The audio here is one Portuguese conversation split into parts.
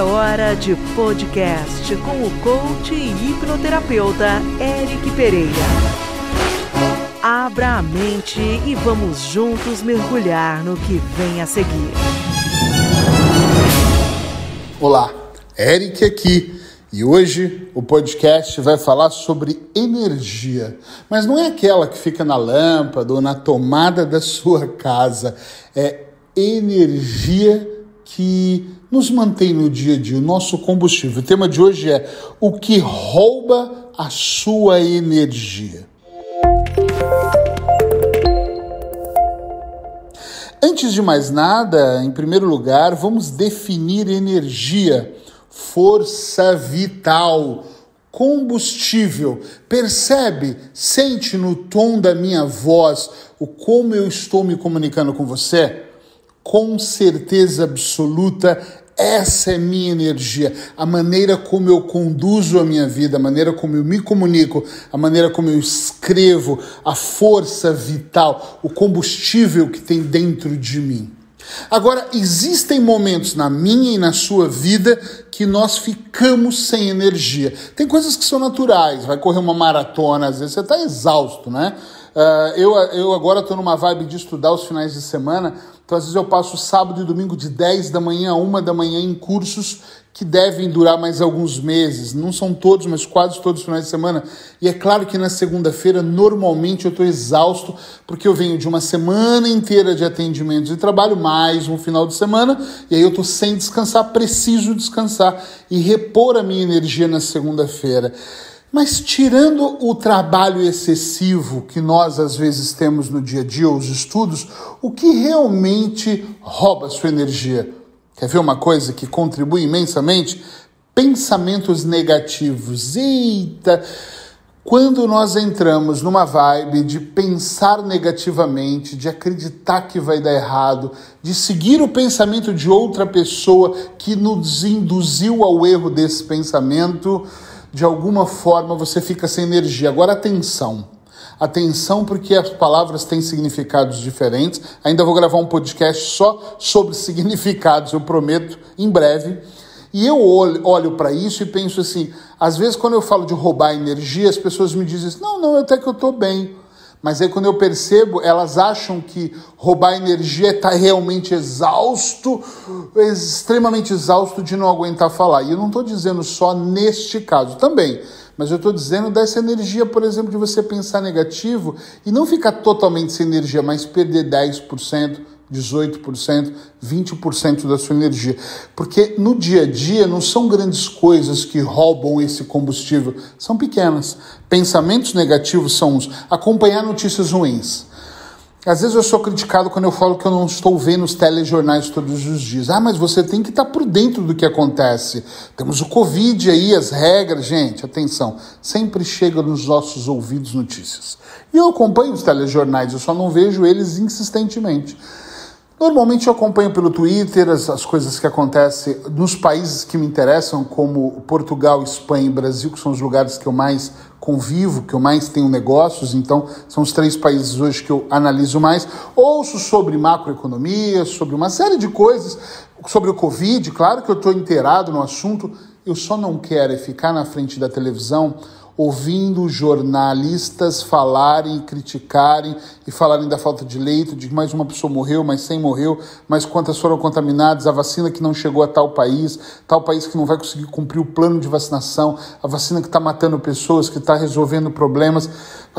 É hora de podcast com o coach e hipnoterapeuta Eric Pereira. Abra a mente e vamos juntos mergulhar no que vem a seguir. Olá, Eric aqui. E hoje o podcast vai falar sobre energia, mas não é aquela que fica na lâmpada ou na tomada da sua casa, é energia que nos mantém no dia a dia, o nosso combustível. O tema de hoje é o que rouba a sua energia. Antes de mais nada, em primeiro lugar, vamos definir energia força vital, combustível. Percebe, sente no tom da minha voz o como eu estou me comunicando com você? Com certeza absoluta, essa é minha energia, a maneira como eu conduzo a minha vida, a maneira como eu me comunico, a maneira como eu escrevo, a força vital, o combustível que tem dentro de mim. Agora, existem momentos na minha e na sua vida que nós ficamos sem energia. Tem coisas que são naturais, vai correr uma maratona, às vezes você está exausto, né? Uh, eu, eu agora estou numa vibe de estudar os finais de semana, então às vezes eu passo sábado e domingo de 10 da manhã a 1 da manhã em cursos que devem durar mais alguns meses. Não são todos, mas quase todos os finais de semana. E é claro que na segunda-feira, normalmente, eu estou exausto, porque eu venho de uma semana inteira de atendimentos e trabalho, mais um final de semana, e aí eu estou sem descansar, preciso descansar e repor a minha energia na segunda-feira. Mas tirando o trabalho excessivo que nós às vezes temos no dia a dia, os estudos, o que realmente rouba sua energia? Quer ver uma coisa que contribui imensamente? Pensamentos negativos. Eita! Quando nós entramos numa vibe de pensar negativamente, de acreditar que vai dar errado, de seguir o pensamento de outra pessoa que nos induziu ao erro desse pensamento, de alguma forma você fica sem energia. Agora, atenção. Atenção, porque as palavras têm significados diferentes. Ainda vou gravar um podcast só sobre significados, eu prometo, em breve. E eu olho, olho para isso e penso assim: às vezes, quando eu falo de roubar energia, as pessoas me dizem assim, não, não, até que eu estou bem. Mas aí, quando eu percebo, elas acham que roubar energia é estar tá realmente exausto, extremamente exausto de não aguentar falar. E eu não estou dizendo só neste caso, também. Mas eu estou dizendo dessa energia, por exemplo, de você pensar negativo e não ficar totalmente sem energia, mas perder 10%, 18%, 20% da sua energia. Porque no dia a dia não são grandes coisas que roubam esse combustível, são pequenas. Pensamentos negativos são uns. Acompanhar notícias ruins às vezes eu sou criticado quando eu falo que eu não estou vendo os telejornais todos os dias. Ah, mas você tem que estar por dentro do que acontece. Temos o Covid aí, as regras. Gente, atenção, sempre chega nos nossos ouvidos notícias. E eu acompanho os telejornais, eu só não vejo eles insistentemente. Normalmente eu acompanho pelo Twitter as, as, coisas que acontecem nos países que me interessam, como Portugal, Espanha e Brasil, que são os lugares que eu mais convivo, que eu mais tenho negócios, então são os três países hoje que eu analiso mais. Ouço sobre macroeconomia, sobre uma série de coisas, sobre o Covid, claro que eu estou inteirado no assunto, eu só não quero é ficar na frente da televisão ouvindo jornalistas falarem, criticarem e falarem da falta de leito, de que mais uma pessoa morreu, mais 100 morreu, mais quantas foram contaminadas, a vacina que não chegou a tal país, tal país que não vai conseguir cumprir o plano de vacinação, a vacina que está matando pessoas, que está resolvendo problemas.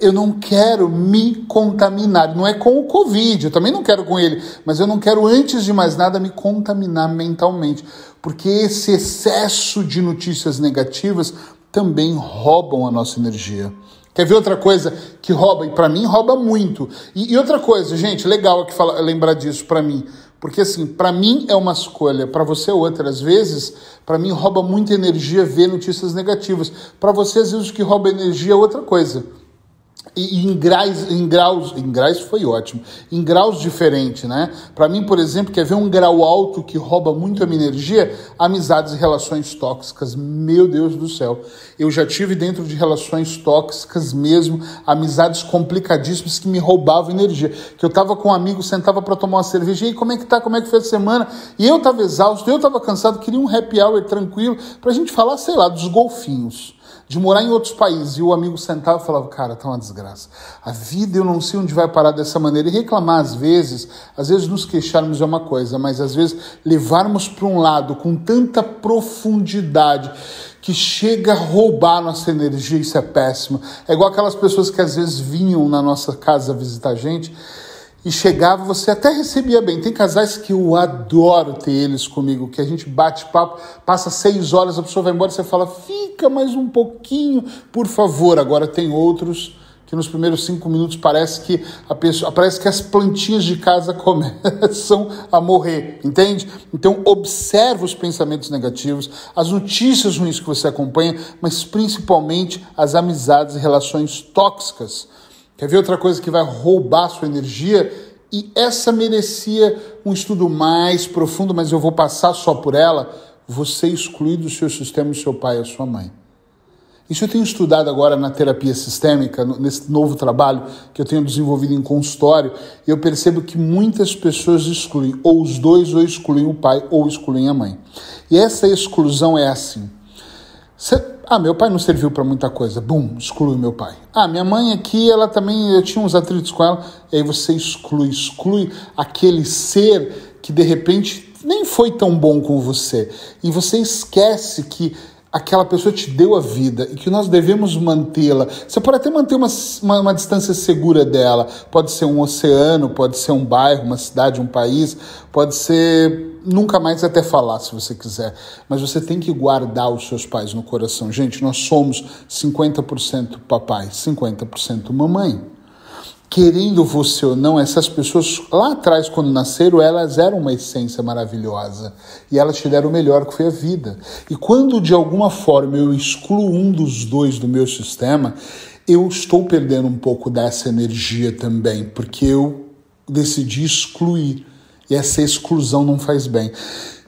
Eu não quero me contaminar, não é com o Covid, eu também não quero com ele, mas eu não quero, antes de mais nada, me contaminar mentalmente, porque esse excesso de notícias negativas também roubam a nossa energia. Quer ver outra coisa que rouba? E para mim rouba muito. E, e, outra coisa, gente, legal aqui fala, lembrar disso para mim. Porque assim, para mim é uma escolha, para você outras vezes, para mim rouba muita energia ver notícias negativas. Para você às vezes o que rouba energia é outra coisa. E em graus, em graus, em graus foi ótimo, em graus diferentes, né? Para mim, por exemplo, quer ver um grau alto que rouba muito a minha energia? Amizades e relações tóxicas. Meu Deus do céu. Eu já tive dentro de relações tóxicas mesmo, amizades complicadíssimas que me roubavam energia. Que eu tava com um amigo, sentava para tomar uma cerveja, e aí, como é que tá? Como é que foi a semana? E eu tava exausto, eu tava cansado, queria um happy hour tranquilo pra gente falar, sei lá, dos golfinhos de morar em outros países. E o amigo sentava e falava, cara, tá uma desgraça. A vida eu não sei onde vai parar dessa maneira. E reclamar às vezes, às vezes nos queixarmos é uma coisa, mas às vezes levarmos para um lado com tanta profundidade que chega a roubar nossa energia, isso é péssimo. É igual aquelas pessoas que às vezes vinham na nossa casa visitar a gente e chegava, você até recebia bem. Tem casais que eu adoro ter eles comigo, que a gente bate papo, passa seis horas, a pessoa vai embora, você fala, fica mais um pouquinho, por favor. Agora tem outros que nos primeiros cinco minutos parece que a pessoa, parece que as plantinhas de casa começam a morrer, entende? Então observa os pensamentos negativos, as notícias ruins que você acompanha, mas principalmente as amizades e relações tóxicas Quer ver outra coisa que vai roubar sua energia? E essa merecia um estudo mais profundo, mas eu vou passar só por ela. Você exclui do seu sistema o seu pai e a sua mãe. Isso eu tenho estudado agora na terapia sistêmica, nesse novo trabalho que eu tenho desenvolvido em consultório, e eu percebo que muitas pessoas excluem ou os dois, ou excluem o pai, ou excluem a mãe. E essa exclusão é assim. Você ah, meu pai não serviu para muita coisa. Bum, exclui meu pai. Ah, minha mãe aqui, ela também, eu tinha uns atritos com ela. E aí você exclui, exclui aquele ser que de repente nem foi tão bom com você. E você esquece que aquela pessoa te deu a vida e que nós devemos mantê-la. Você pode até manter uma, uma, uma, distância segura dela. Pode ser um oceano, pode ser um bairro, uma cidade, um país, pode ser nunca mais até falar, se você quiser. Mas você tem que guardar os seus pais no coração. Gente, nós somos 50% papai, 50% mamãe querendo você ou não, essas pessoas lá atrás, quando nasceram, elas eram uma essência maravilhosa e elas te deram o melhor que foi a vida. E quando de alguma forma eu excluo um dos dois do meu sistema, eu estou perdendo um pouco dessa energia também, porque eu decidi excluir e essa exclusão não faz bem.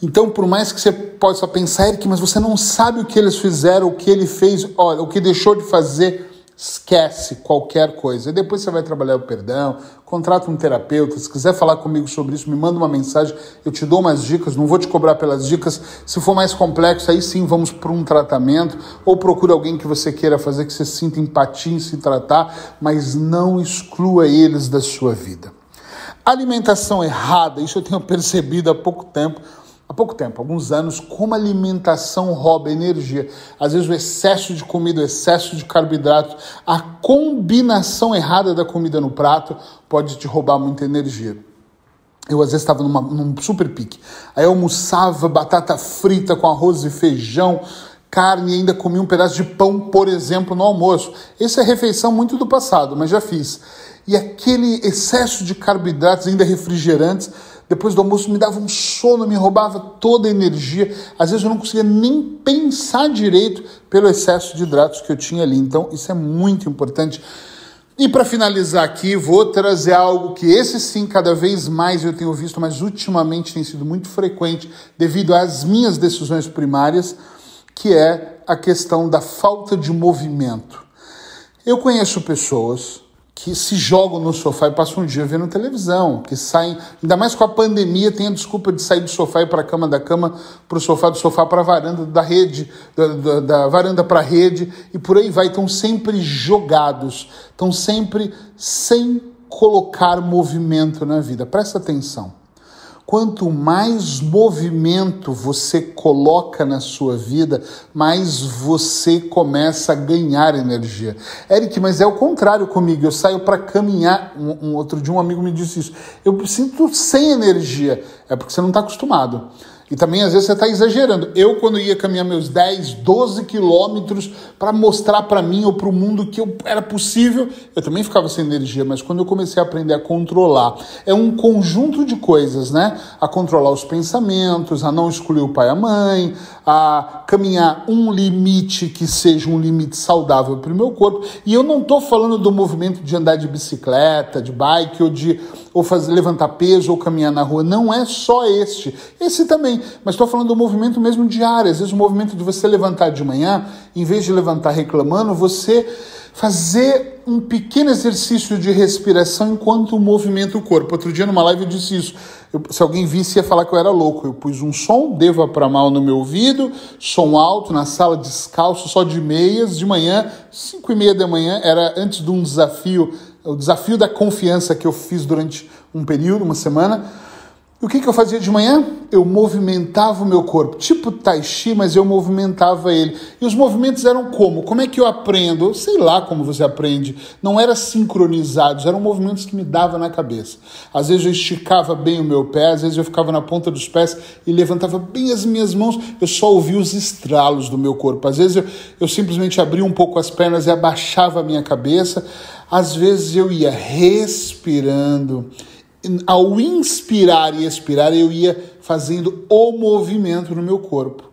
Então, por mais que você possa pensar, Eric, mas você não sabe o que eles fizeram, o que ele fez, olha, o que deixou de fazer esquece qualquer coisa. E depois você vai trabalhar o perdão, contrata um terapeuta. Se quiser falar comigo sobre isso, me manda uma mensagem, eu te dou umas dicas, não vou te cobrar pelas dicas. Se for mais complexo, aí sim vamos para um tratamento, ou procura alguém que você queira fazer, que você sinta empatia em se tratar, mas não exclua eles da sua vida. Alimentação errada, isso eu tenho percebido há pouco tempo há pouco tempo, alguns anos, como a alimentação rouba energia. Às vezes o excesso de comida, o excesso de carboidrato, a combinação errada da comida no prato pode te roubar muita energia. Eu às vezes estava num super pique. Aí eu almoçava batata frita com arroz e feijão, carne e ainda comia um pedaço de pão, por exemplo, no almoço. Essa é refeição muito do passado, mas já fiz. E aquele excesso de carboidratos, ainda refrigerantes, depois do almoço me dava um sono, me roubava toda a energia. Às vezes eu não conseguia nem pensar direito pelo excesso de hidratos que eu tinha ali. Então, isso é muito importante. E para finalizar aqui, vou trazer algo que esse sim, cada vez mais eu tenho visto, mas ultimamente tem sido muito frequente devido às minhas decisões primárias, que é a questão da falta de movimento. Eu conheço pessoas que se jogam no sofá e passam um dia vendo televisão, que saem, ainda mais com a pandemia, tem a desculpa de sair do sofá e para a cama, da cama para o sofá, do sofá para a varanda, da rede, da, da, da varanda para a rede, e por aí vai. Estão sempre jogados, estão sempre sem colocar movimento na vida. Presta atenção. Quanto mais movimento você coloca na sua vida, mais você começa a ganhar energia. Eric, mas é o contrário comigo. Eu saio para caminhar. Um, um, outro dia um amigo me disse isso. Eu sinto sem energia. É porque você não está acostumado. E também às vezes você está exagerando. Eu, quando ia caminhar meus 10, 12 quilômetros para mostrar para mim ou para o mundo que eu, era possível, eu também ficava sem energia. Mas quando eu comecei a aprender a controlar, é um conjunto de coisas, né? A controlar os pensamentos, a não excluir o pai e a mãe, a caminhar um limite que seja um limite saudável para o meu corpo. E eu não estou falando do movimento de andar de bicicleta, de bike ou de ou fazer levantar peso ou caminhar na rua. Não é só este. Esse também. Mas estou falando do movimento mesmo diário. Às vezes o movimento de você levantar de manhã, em vez de levantar reclamando, você fazer um pequeno exercício de respiração enquanto movimenta o corpo. Outro dia numa live eu disse isso. Eu, se alguém visse ia falar que eu era louco. Eu pus um som, deva para mal no meu ouvido, som alto na sala descalço, só de meias, de manhã, cinco e meia da manhã, era antes de um desafio, o desafio da confiança que eu fiz durante um período, uma semana. E o que, que eu fazia de manhã? Eu movimentava o meu corpo, tipo tai chi, mas eu movimentava ele. E os movimentos eram como? Como é que eu aprendo? Sei lá como você aprende. Não era sincronizados, eram movimentos que me dava na cabeça. Às vezes eu esticava bem o meu pé, às vezes eu ficava na ponta dos pés e levantava bem as minhas mãos. Eu só ouvia os estralos do meu corpo. Às vezes eu, eu simplesmente abria um pouco as pernas e abaixava a minha cabeça. Às vezes eu ia respirando ao inspirar e expirar, eu ia fazendo o movimento no meu corpo.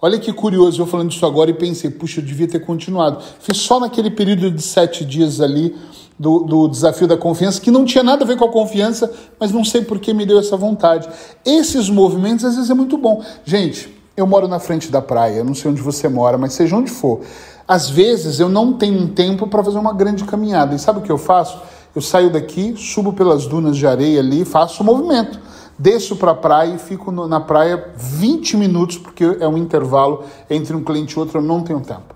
Olha que curioso, eu falando isso agora e pensei, puxa, eu devia ter continuado. Fiz só naquele período de sete dias ali do, do desafio da confiança, que não tinha nada a ver com a confiança, mas não sei por que me deu essa vontade. Esses movimentos às vezes é muito bom. Gente, eu moro na frente da praia, não sei onde você mora, mas seja onde for. Às vezes eu não tenho um tempo para fazer uma grande caminhada. E sabe o que eu faço? Eu saio daqui, subo pelas dunas de areia ali, faço o movimento. Desço para a praia e fico no, na praia 20 minutos, porque é um intervalo entre um cliente e outro, eu não tenho tempo.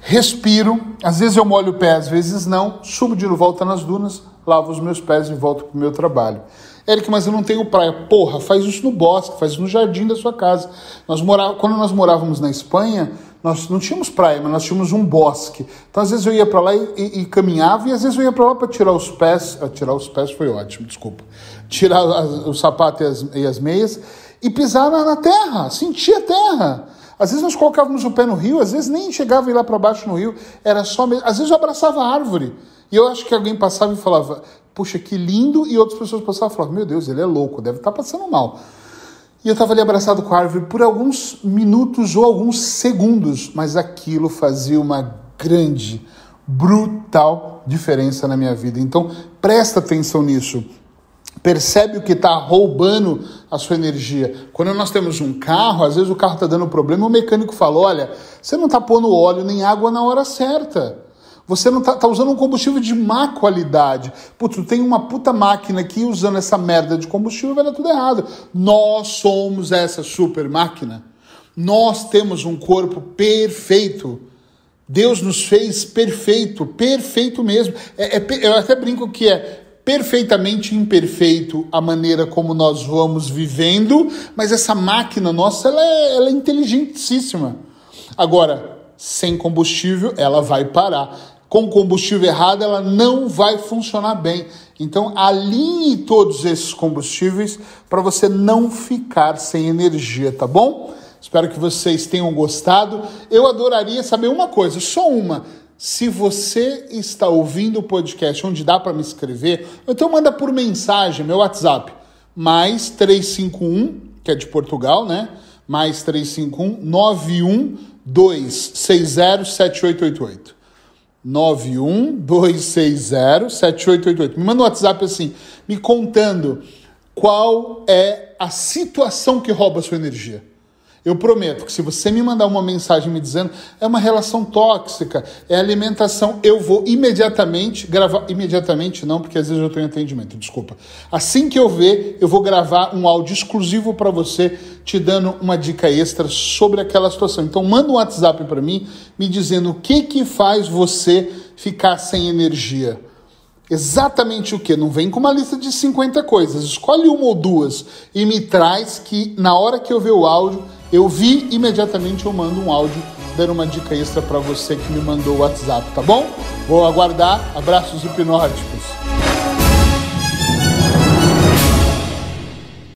Respiro, às vezes eu molho o pé, às vezes não, subo de volta nas dunas, lavo os meus pés e volto para o meu trabalho. Eric, mas eu não tenho praia. Porra, faz isso no bosque, faz isso no jardim da sua casa. Nós morava, quando nós morávamos na Espanha, nós não tínhamos praia, mas nós tínhamos um bosque. Então, às vezes eu ia para lá e, e, e, caminhava, e às vezes eu ia para lá para tirar os pés. Ah, tirar os pés foi ótimo, desculpa. Tirar o sapato e as, e as, meias e pisar na, na terra, sentir a terra. Às vezes nós colocávamos o pé no rio, às vezes nem chegava lá para baixo no rio, era só. Às vezes eu abraçava a árvore. E eu acho que alguém passava e falava, puxa, que lindo, e outras pessoas passavam e falavam, meu Deus, ele é louco, deve estar tá passando mal. E eu estava ali abraçado com a árvore por alguns minutos ou alguns segundos, mas aquilo fazia uma grande, brutal diferença na minha vida. Então, presta atenção nisso. Percebe o que está roubando a sua energia. Quando nós temos um carro, às vezes o carro está dando problema, o mecânico fala: olha, você não está pondo óleo nem água na hora certa. Você não tá, tá, usando um combustível de má qualidade. Putz, tu tem uma puta máquina aqui usando essa merda de combustível, vai dar tudo errado. Nós somos essa super máquina. Nós temos um corpo perfeito. Deus nos fez perfeito, perfeito mesmo. É, é, eu até brinco que é perfeitamente imperfeito a maneira como nós vamos vivendo, mas essa máquina nossa ela é, ela é inteligentíssima. Agora, sem combustível, ela vai parar com combustível errado, ela não vai funcionar bem. Então, alinhe todos esses combustíveis para você não ficar sem energia, tá bom? Espero que vocês tenham gostado. Eu adoraria saber uma coisa, só uma. Se você está ouvindo o podcast onde dá para me escrever, então manda por mensagem, meu WhatsApp, mais 351, que é de Portugal, né? Mais 351 91 260 7888. 912607888. Me manda um WhatsApp assim, me contando qual é a situação que rouba a sua energia. Eu prometo que se você me mandar uma mensagem me dizendo é uma relação tóxica, é alimentação, eu vou imediatamente gravar. Imediatamente não, porque às vezes eu tenho atendimento, desculpa. Assim que eu ver, eu vou gravar um áudio exclusivo para você, te dando uma dica extra sobre aquela situação. Então manda um WhatsApp para mim, me dizendo o que que faz você ficar sem energia. Exatamente o que? Não vem com uma lista de 50 coisas. Escolhe uma ou duas e me traz que na hora que eu ver o áudio eu vi, imediatamente eu mando um áudio dando uma dica extra para você que me mandou o WhatsApp, tá bom? Vou aguardar. Abraços hipnóticos.